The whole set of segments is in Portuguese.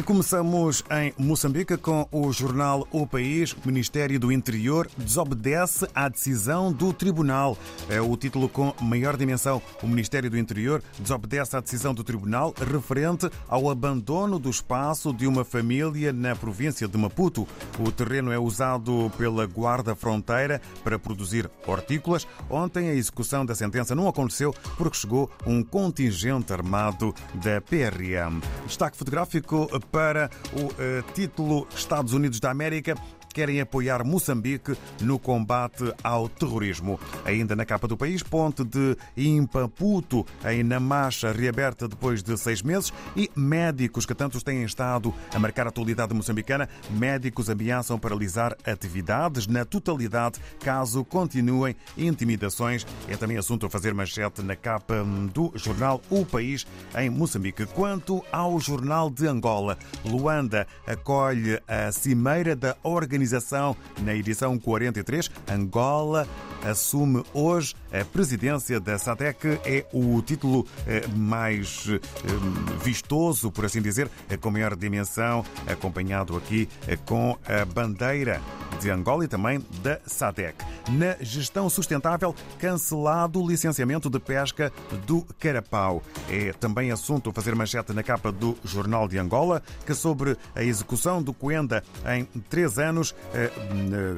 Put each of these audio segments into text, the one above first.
E começamos em Moçambique com o jornal O País. O Ministério do Interior desobedece à decisão do Tribunal. É o título com maior dimensão. O Ministério do Interior desobedece à decisão do Tribunal referente ao abandono do espaço de uma família na província de Maputo. O terreno é usado pela Guarda Fronteira para produzir hortícolas. Ontem a execução da sentença não aconteceu porque chegou um contingente armado da PRM. Destaque fotográfico para o uh, título Estados Unidos da América querem apoiar Moçambique no combate ao terrorismo. Ainda na capa do país, ponte de Impaputo, em Namacha, reaberta depois de seis meses, e médicos que tantos têm estado a marcar a atualidade moçambicana, médicos ameaçam paralisar atividades na totalidade caso continuem intimidações. É também assunto a fazer manchete na capa do jornal O País em Moçambique. Quanto ao jornal de Angola, Luanda acolhe a cimeira da organização organização. Na edição 43, Angola assume hoje a presidência da SADEC. É o título eh, mais eh, vistoso, por assim dizer, com maior dimensão, acompanhado aqui eh, com a bandeira de Angola e também da SADEC. Na gestão sustentável, cancelado o licenciamento de pesca do carapau. É também assunto fazer manchete na capa do Jornal de Angola, que sobre a execução do Coenda em três anos eh,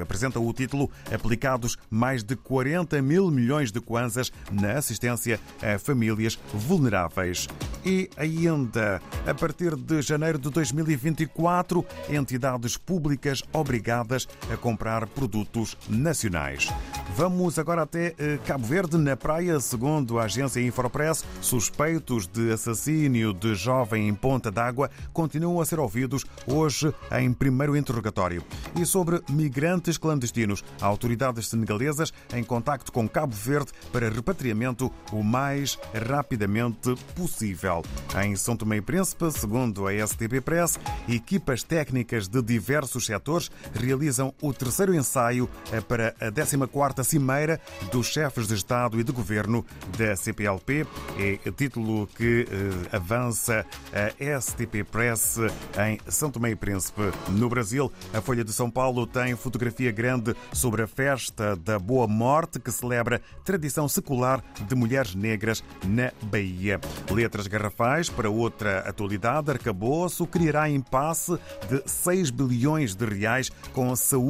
apresenta o título Aplicados mais de 40 mil milhões de kwanzas na assistência a famílias vulneráveis. E ainda, a partir de janeiro de 2024, entidades públicas obrigadas a comprar produtos nacionais. Vamos agora até eh, Cabo Verde, na praia, segundo a agência Infopress, suspeitos de assassínio de jovem em Ponta d'Água continuam a ser ouvidos hoje em primeiro interrogatório. E sobre migrantes clandestinos, autoridades senegalesas em contacto com Cabo Verde para repatriamento o mais rapidamente possível. Em São Tomé e Príncipe, segundo a STB Press, equipas técnicas de diversos setores realizam o terceiro ensaio eh, para a 14ª Cimeira dos Chefes de Estado e de Governo da CPLP. É título que eh, avança a STP Press em São Tomé e Príncipe. No Brasil, a Folha de São Paulo tem fotografia grande sobre a festa da Boa Morte que celebra tradição secular de mulheres negras na Bahia. Letras garrafais para outra atualidade, arcabouço criará impasse de 6 bilhões de reais com a saúde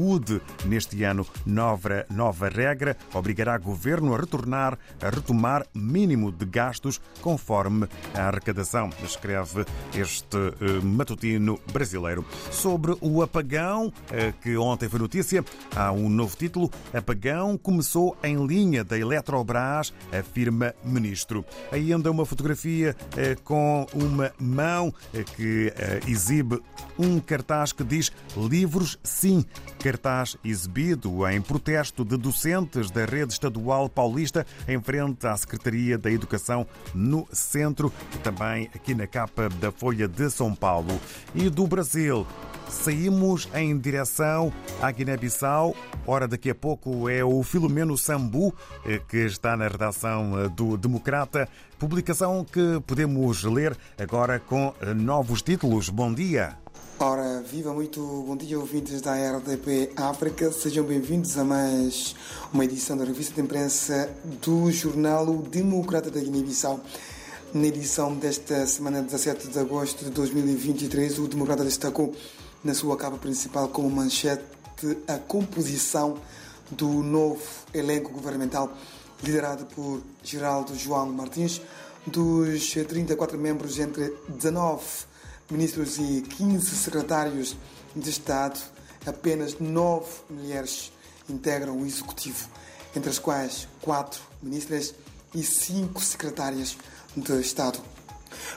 neste ano. Nova, nova regra obrigará o governo a retornar, a retomar mínimo de gastos conforme a arrecadação, escreve este uh, matutino brasileiro. Sobre o apagão, uh, que ontem foi notícia, há um novo título: Apagão começou em linha da Eletrobras, afirma ministro. Ainda uma fotografia uh, com uma mão que exibe um cartaz que diz Livros Sim. Cartaz exibido em protesto de docentes da rede estadual paulista em frente à Secretaria da Educação no centro, também aqui na capa da Folha de São Paulo. E do Brasil, saímos em direção à Guiné-Bissau. Ora, daqui a pouco é o Filomeno Sambu, eh, que está na redação eh, do Democrata. Publicação que podemos ler agora com eh, novos títulos. Bom dia. Ora, viva muito bom dia, ouvintes da RDP África. Sejam bem-vindos a mais uma edição da revista de imprensa do jornal Democrata da Guiné-Bissau. Na edição desta semana, 17 de agosto de 2023, o Democrata destacou na sua capa principal como manchete a composição do novo elenco governamental liderado por Geraldo João Martins. Dos 34 membros, entre 19 ministros e 15 secretários de Estado, apenas 9 mulheres integram o executivo, entre as quais 4 ministras e 5 secretárias de Estado.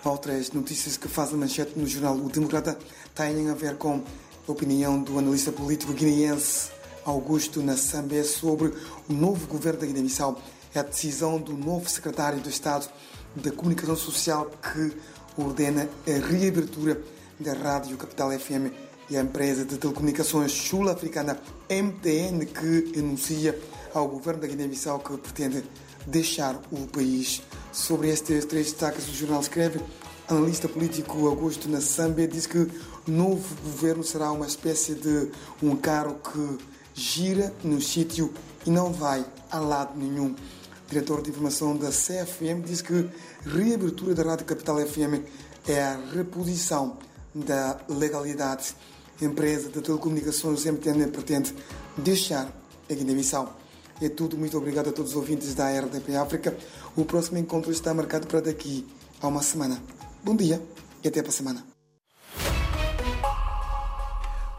Outras notícias que fazem manchete no jornal O Democrata têm a ver com a opinião do analista político guineense Augusto Nassambé sobre o novo governo da Guiné-Bissau, a decisão do novo secretário de Estado da Comunicação Social que ordena a reabertura da Rádio Capital FM e a empresa de telecomunicações sul-africana MTN que anuncia ao governo da Guiné-Bissau que pretende deixar o país. Sobre estes três destaques, o jornal escreve analista político Augusto Nassambia diz que o novo governo será uma espécie de um carro que gira no sítio e não vai a lado nenhum. O diretor de informação da CFM diz que reabertura da Rádio Capital FM é a reposição da legalidade. A empresa de telecomunicações MTN pretende deixar a Guiné-Bissau. É tudo, muito obrigado a todos os ouvintes da RDP África. O próximo encontro está marcado para daqui a uma semana. Bom dia e até para a semana.